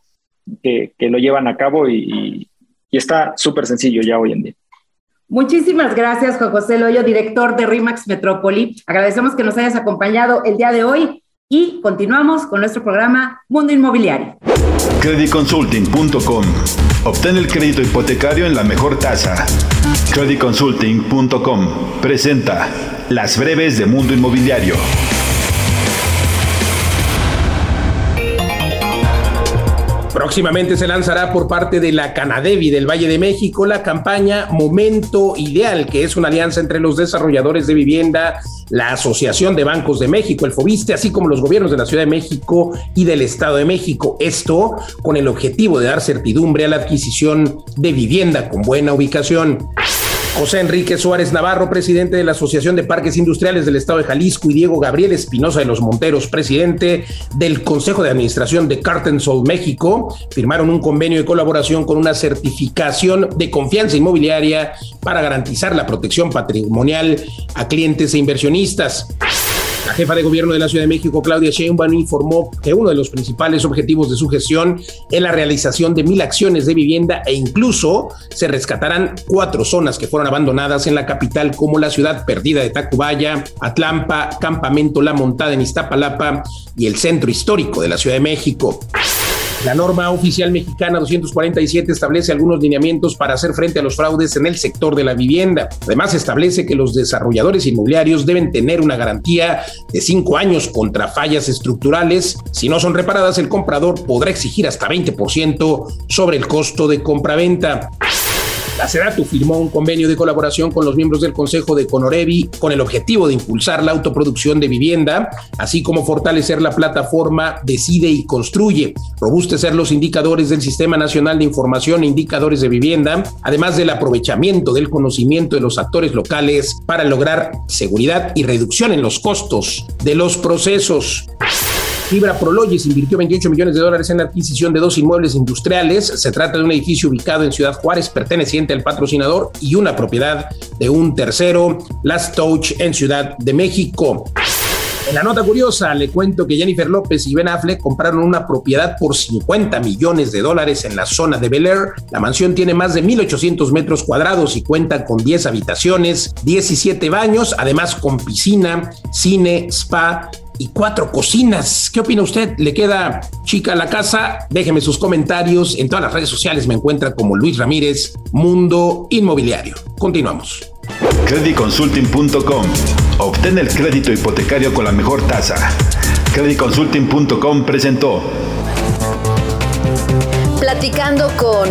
que, lo llevan a cabo y, y está súper sencillo ya hoy en día. Muchísimas gracias, Juan José Loyo, director de RIMAX Metrópoli. Agradecemos que nos hayas acompañado el día de hoy y continuamos con nuestro programa Mundo Inmobiliario. Creditconsulting.com. Obtén el crédito hipotecario en la mejor tasa. Creditconsulting.com presenta Las breves de Mundo Inmobiliario. Próximamente se lanzará por parte de la Canadevi del Valle de México la campaña Momento Ideal, que es una alianza entre los desarrolladores de vivienda, la Asociación de Bancos de México, el FOBISTE, así como los gobiernos de la Ciudad de México y del Estado de México. Esto con el objetivo de dar certidumbre a la adquisición de vivienda con buena ubicación. José Enrique Suárez Navarro, presidente de la Asociación de Parques Industriales del Estado de Jalisco, y Diego Gabriel Espinosa de los Monteros, presidente del Consejo de Administración de Cartensol México, firmaron un convenio de colaboración con una certificación de confianza inmobiliaria para garantizar la protección patrimonial a clientes e inversionistas. La jefa de gobierno de la Ciudad de México, Claudia Sheinbaum, informó que uno de los principales objetivos de su gestión es la realización de mil acciones de vivienda e incluso se rescatarán cuatro zonas que fueron abandonadas en la capital como la ciudad perdida de Tacubaya, Atlampa, Campamento La Montada en Iztapalapa y el centro histórico de la Ciudad de México. La norma oficial mexicana 247 establece algunos lineamientos para hacer frente a los fraudes en el sector de la vivienda. Además, establece que los desarrolladores inmobiliarios deben tener una garantía de cinco años contra fallas estructurales. Si no son reparadas, el comprador podrá exigir hasta 20% sobre el costo de compraventa. La Sedatu firmó un convenio de colaboración con los miembros del Consejo de Conorevi con el objetivo de impulsar la autoproducción de vivienda, así como fortalecer la plataforma Decide y Construye, robustecer los indicadores del Sistema Nacional de Información e Indicadores de Vivienda, además del aprovechamiento del conocimiento de los actores locales para lograr seguridad y reducción en los costos de los procesos. Fibra Prologis invirtió 28 millones de dólares en la adquisición de dos inmuebles industriales. Se trata de un edificio ubicado en Ciudad Juárez, perteneciente al patrocinador, y una propiedad de un tercero, Last Touch, en Ciudad de México. En la nota curiosa le cuento que Jennifer López y Ben Affleck compraron una propiedad por 50 millones de dólares en la zona de Bel Air. La mansión tiene más de 1.800 metros cuadrados y cuenta con 10 habitaciones, 17 baños, además con piscina, cine, spa y cuatro cocinas. ¿Qué opina usted? ¿Le queda chica la casa? Déjeme sus comentarios. En todas las redes sociales me encuentra como Luis Ramírez, Mundo Inmobiliario. Continuamos. Creditconsulting.com. Obtén el crédito hipotecario con la mejor tasa. Creditconsulting.com presentó. Platicando con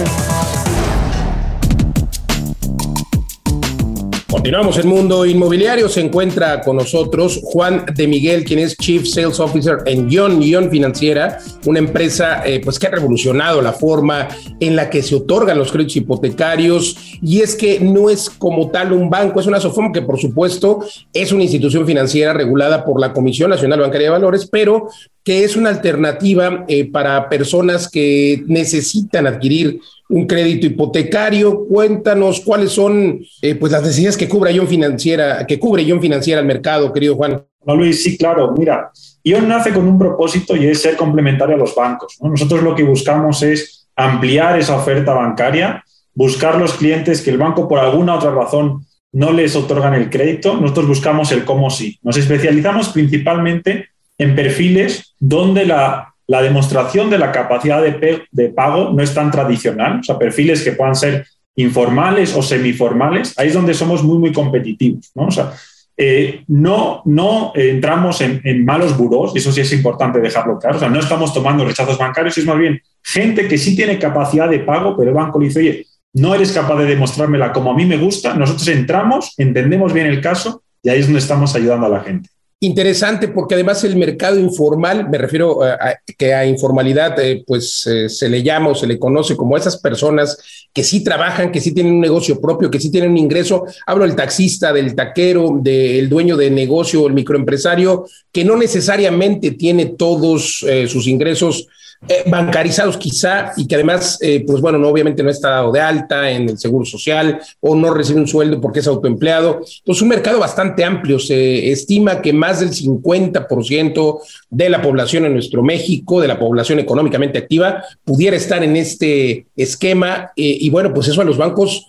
Continuamos en Mundo Inmobiliario. Se encuentra con nosotros Juan de Miguel, quien es Chief Sales Officer en Guión Guión Financiera, una empresa eh, pues que ha revolucionado la forma en la que se otorgan los créditos hipotecarios. Y es que no es como tal un banco, es una SOFOM que por supuesto es una institución financiera regulada por la Comisión Nacional Bancaria de Valores, pero que es una alternativa eh, para personas que necesitan adquirir un crédito hipotecario. Cuéntanos cuáles son eh, pues las necesidades que cubre Ion Financiera, que cubre Ion Financiera al mercado, querido Juan. No, Luis, sí, claro. Mira, Ion nace con un propósito y es ser complementario a los bancos. Nosotros lo que buscamos es ampliar esa oferta bancaria, buscar los clientes que el banco por alguna otra razón no les otorgan el crédito. Nosotros buscamos el cómo sí. Nos especializamos principalmente en perfiles donde la la demostración de la capacidad de, pago no es tan tradicional, o sea, perfiles que puedan ser informales o semiformales, ahí es donde somos muy, muy competitivos. ¿no? O sea, eh, no, no entramos en, malos buros, y eso sí es importante dejarlo claro, o sea, no estamos tomando rechazos bancarios, es más bien gente que sí tiene capacidad de pago, pero el banco le dice, oye, no eres capaz de demostrármela como a mí me gusta, nosotros entramos, entendemos bien el caso y ahí es donde estamos ayudando a la gente interesante porque además el mercado informal, me refiero a, que a informalidad, eh, pues eh, se le llama o se le conoce como esas personas que sí trabajan, que sí tienen un negocio propio, que sí tienen un ingreso. Hablo del taxista, del taquero, del dueño de negocio, el microempresario, que no necesariamente tiene todos eh, sus ingresos eh, bancarizados quizá y que además, eh, pues bueno, no, obviamente no está dado de alta en el seguro social o no recibe un sueldo porque es autoempleado. Pues un mercado bastante amplio. Se estima que más del 50% de la población en nuestro México, de la población económicamente activa, pudiera estar en este esquema. Eh, y bueno, pues eso a los bancos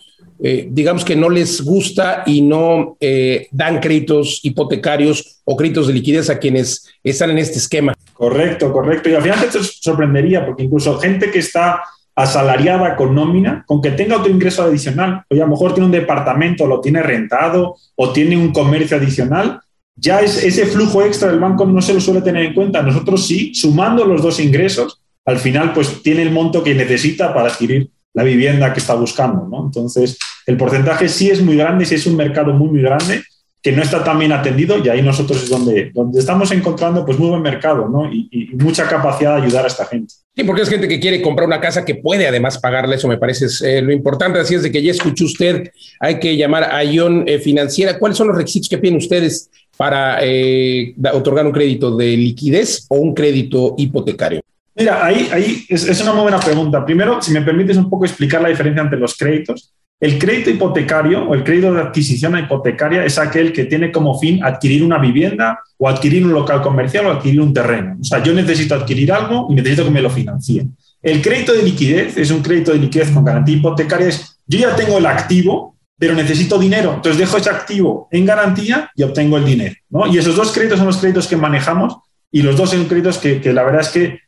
digamos que no les gusta y no eh, dan créditos hipotecarios o créditos de liquidez a quienes están en este esquema. Correcto, correcto. Y al final te sorprendería, porque incluso gente que está asalariada con nómina, con que tenga otro ingreso adicional, o a lo mejor tiene un departamento, lo tiene rentado o tiene un comercio adicional, ya es, ese flujo extra del banco no se lo suele tener en cuenta. Nosotros sí, sumando los dos ingresos, al final pues tiene el monto que necesita para adquirir la vivienda que está buscando. ¿no? Entonces, el porcentaje sí es muy grande, sí es un mercado muy, muy grande que no está tan bien atendido y ahí nosotros es donde, donde estamos encontrando pues muy buen mercado ¿no? y, mucha capacidad de ayudar a esta gente. Sí, porque es gente que quiere comprar una casa que puede además pagarla, eso me parece eh, lo importante, así es de que ya escuchó usted, hay que llamar a Ion eh, Financiera. ¿Cuáles son los requisitos que piden ustedes para eh, otorgar un crédito de liquidez o un crédito hipotecario? Mira, ahí, ahí es, una muy buena pregunta. Primero, si me permites un poco explicar la diferencia entre los créditos. El crédito hipotecario o el crédito de adquisición hipotecaria es aquel que tiene como fin adquirir una vivienda o adquirir un local comercial o adquirir un terreno. O sea, yo necesito adquirir algo y necesito que me lo financien. El crédito de liquidez es un crédito de liquidez con garantía hipotecaria. Es, yo ya tengo el activo, pero necesito dinero. Entonces dejo ese activo en garantía y obtengo el dinero. Y esos dos créditos son los créditos que manejamos y los dos son créditos que, que la verdad es que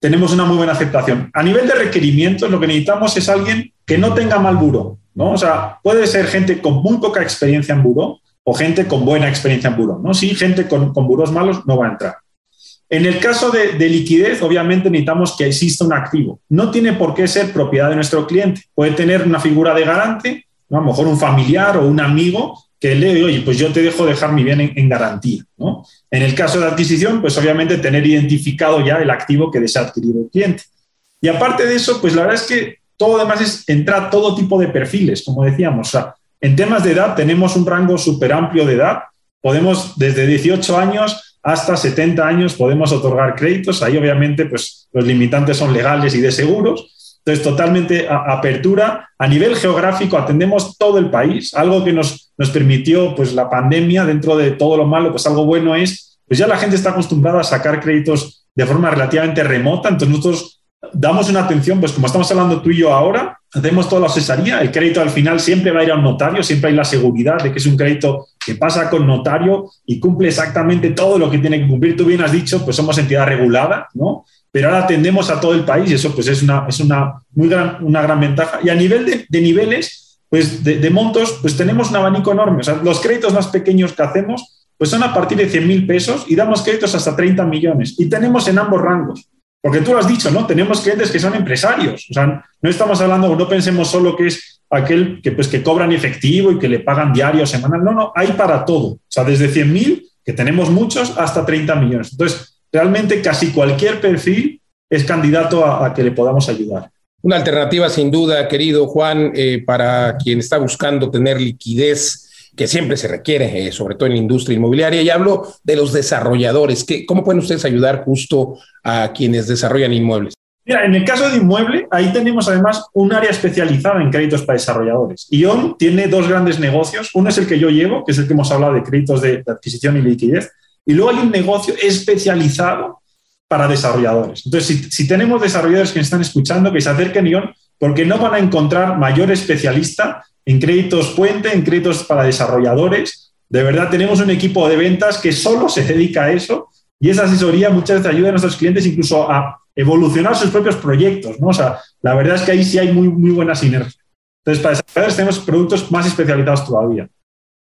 tenemos una muy buena aceptación. A nivel de requerimientos, lo que necesitamos es alguien que no tenga mal buró, ¿no? O sea, puede ser gente con muy poca experiencia en buró o gente con buena experiencia en buró, ¿no? Si gente con, con buros malos no va a entrar. En el caso de, liquidez, obviamente necesitamos que exista un activo. No tiene por qué ser propiedad de nuestro cliente. Puede tener una figura de garante, a lo mejor un familiar o un amigo que le oye, pues yo te dejo dejar mi bien en, garantía. ¿no? En el caso de adquisición, pues obviamente tener identificado ya el activo que desea adquirir el cliente. Y aparte de eso, pues la verdad es que todo además es entrar todo tipo de perfiles, como decíamos. O sea, en temas de edad tenemos un rango súper amplio de edad. Podemos desde 18 años hasta 70 años podemos otorgar créditos. Ahí obviamente pues los limitantes son legales y de seguros entonces, totalmente apertura. A nivel geográfico, atendemos todo el país, algo que nos, nos permitió pues, la pandemia, dentro de todo lo malo, pues algo bueno es, pues ya la gente está acostumbrada a sacar créditos de forma relativamente remota, entonces nosotros damos una atención, pues como estamos hablando tú y yo ahora, hacemos toda la asesoría, el crédito al final siempre va a ir a un notario, siempre hay la seguridad de que es un crédito que pasa con notario y cumple exactamente todo lo que tiene que cumplir. Tú bien has dicho, pues somos entidad regulada, ¿no? pero ahora atendemos a todo el país y eso pues es una, es una, muy gran, una gran ventaja. Y a nivel de, niveles, pues de, montos, pues tenemos un abanico enorme. O sea, los créditos más pequeños que hacemos, pues son a partir de 100 mil pesos y damos créditos hasta 30 millones. Y tenemos en ambos rangos. Porque tú lo has dicho, ¿no? Tenemos clientes que son empresarios. O sea, no estamos hablando, no pensemos solo que es aquel que, pues, que cobran efectivo y que le pagan diario o semanal. No, no, hay para todo. O sea, desde 100.000, que tenemos muchos, hasta 30 millones. Entonces, realmente casi cualquier perfil es candidato a, que le podamos ayudar. Una alternativa sin duda, querido Juan, eh, para quien está buscando tener liquidez que siempre se requiere, eh, sobre todo en la industria inmobiliaria. Y hablo de los desarrolladores. ¿Qué, ¿Cómo pueden ustedes ayudar justo a quienes desarrollan inmuebles? Mira, en el caso de inmueble, ahí tenemos además un área especializada en créditos para desarrolladores. ION tiene dos grandes negocios. Uno es el que yo llevo, que es el que hemos hablado de créditos de, adquisición y liquidez. Y luego hay un negocio especializado para desarrolladores. Entonces, si, tenemos desarrolladores que están escuchando, que se acerquen a ION, porque no van a encontrar mayor especialista en créditos puente, en créditos para desarrolladores. De verdad, tenemos un equipo de ventas que solo se dedica a eso y esa asesoría muchas veces ayuda a nuestros clientes incluso a evolucionar sus propios proyectos, ¿no? O sea, la verdad es que ahí sí hay muy, muy buena sinergia. Entonces, para desarrolladores tenemos productos más especializados todavía.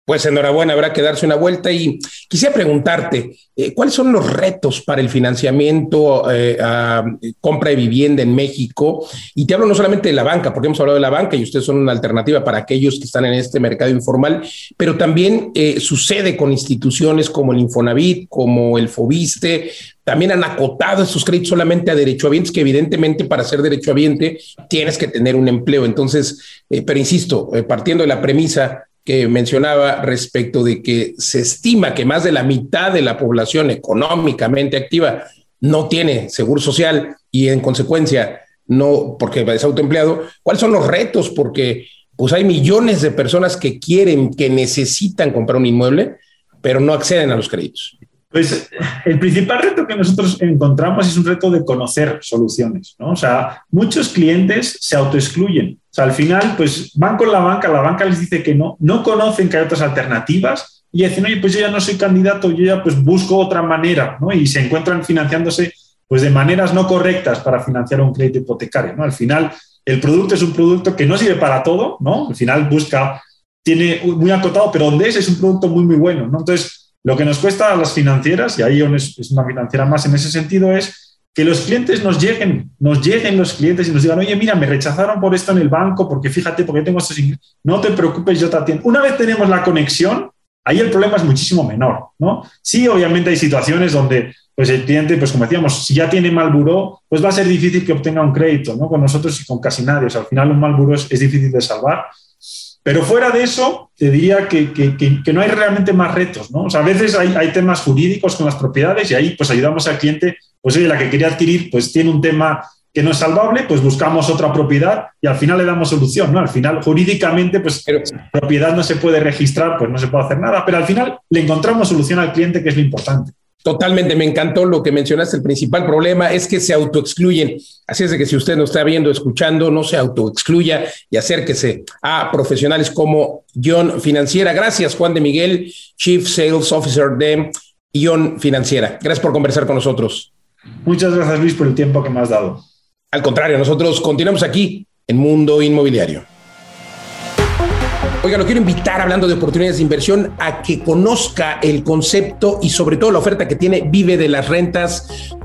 Pues enhorabuena, habrá que darse una vuelta y quisiera preguntarte, eh, ¿cuáles son los retos para el financiamiento eh, a compra de vivienda en México? Y te hablo no solamente de la banca, porque hemos hablado de la banca y ustedes son una alternativa para aquellos que están en este mercado informal, pero también eh, sucede con instituciones como el Infonavit, como el Fobiste, también han acotado esos créditos solamente a derechohabientes, que evidentemente para ser derechohabiente tienes que tener un empleo. Entonces, pero insisto, partiendo de la premisa que mencionaba respecto de que se estima que más de la mitad de la población económicamente activa no tiene seguro social y en consecuencia no, porque es autoempleado, ¿cuáles son los retos? Porque pues hay millones de personas que quieren, que necesitan comprar un inmueble, pero no acceden a los créditos. Pues el principal reto que nosotros encontramos es un reto de conocer soluciones, ¿no? O sea, muchos clientes se autoexcluyen. Al final, pues van con la banca, la banca les dice que no, no conocen que hay otras alternativas y dicen, oye, pues yo ya no soy candidato, yo ya pues busco otra manera, ¿no? Y se encuentran financiándose pues de maneras no correctas para financiar un crédito hipotecario, ¿no? Al final, el producto es un producto que no sirve para todo, ¿no? Al final busca, tiene muy acotado, pero donde es, es un producto muy, muy bueno, ¿no? Entonces, lo que nos cuesta a las financieras, y ahí es una financiera más en ese sentido, es que los clientes nos lleguen, nos lleguen los clientes y nos digan, oye, mira, me rechazaron por esto en el banco, porque fíjate, porque tengo estos No te preocupes, yo te atiendo. Una vez tenemos la conexión, ahí el problema es muchísimo menor, ¿no? Sí, obviamente hay situaciones donde pues el cliente, pues como decíamos, si ya tiene mal buró, pues va a ser difícil que obtenga un crédito, ¿no? Con nosotros y con casi nadie. O sea, al final un mal buró es difícil de salvar. Pero fuera de eso, te diría que, que, no hay realmente más retos, ¿no? O sea, a veces hay, hay, temas jurídicos con las propiedades y ahí pues ayudamos al cliente, pues oye, la que quería adquirir pues tiene un tema que no es salvable, pues buscamos otra propiedad y al final le damos solución, ¿no? Al final, jurídicamente, pues la propiedad no se puede registrar, pues no se puede hacer nada, pero al final le encontramos solución al cliente, que es lo importante. Totalmente, me encantó lo que mencionaste. El principal problema es que se autoexcluyen. Así es de que si usted no está viendo, escuchando, no se autoexcluya y acérquese a profesionales como Ion Financiera. Gracias, Juan de Miguel, Chief Sales Officer de Ion Financiera. Gracias por conversar con nosotros. Muchas gracias, Luis, por el tiempo que me has dado. Al contrario, nosotros continuamos aquí en Mundo Inmobiliario. Oiga, lo quiero invitar, hablando de oportunidades de inversión, a que conozca el concepto y sobre todo la oferta que tiene Vive de las Rentas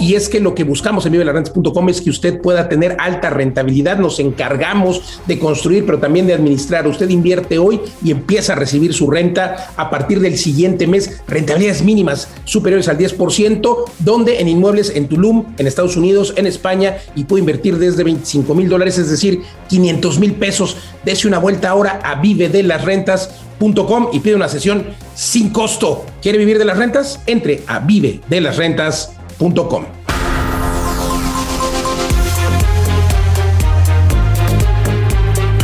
y es que lo que buscamos en vivelarrentas.com es que usted pueda tener alta rentabilidad. Nos encargamos de construir, pero también de administrar. Usted invierte hoy y empieza a recibir su renta a partir del siguiente mes. Rentabilidades mínimas superiores al 10%, donde en inmuebles en Tulum, en Estados Unidos, en España, y puede invertir desde 25 mil dólares, es decir, 500 mil pesos. Dese una vuelta ahora a Vive de las Rentas y pide una sesión sin costo. ¿Quiere vivir de las rentas? Entre a vivedelasrentas.com.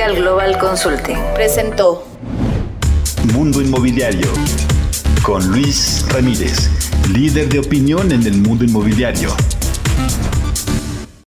Legal Global Consulting presentó Mundo Inmobiliario con Luis Ramírez, líder de opinión en el mundo inmobiliario.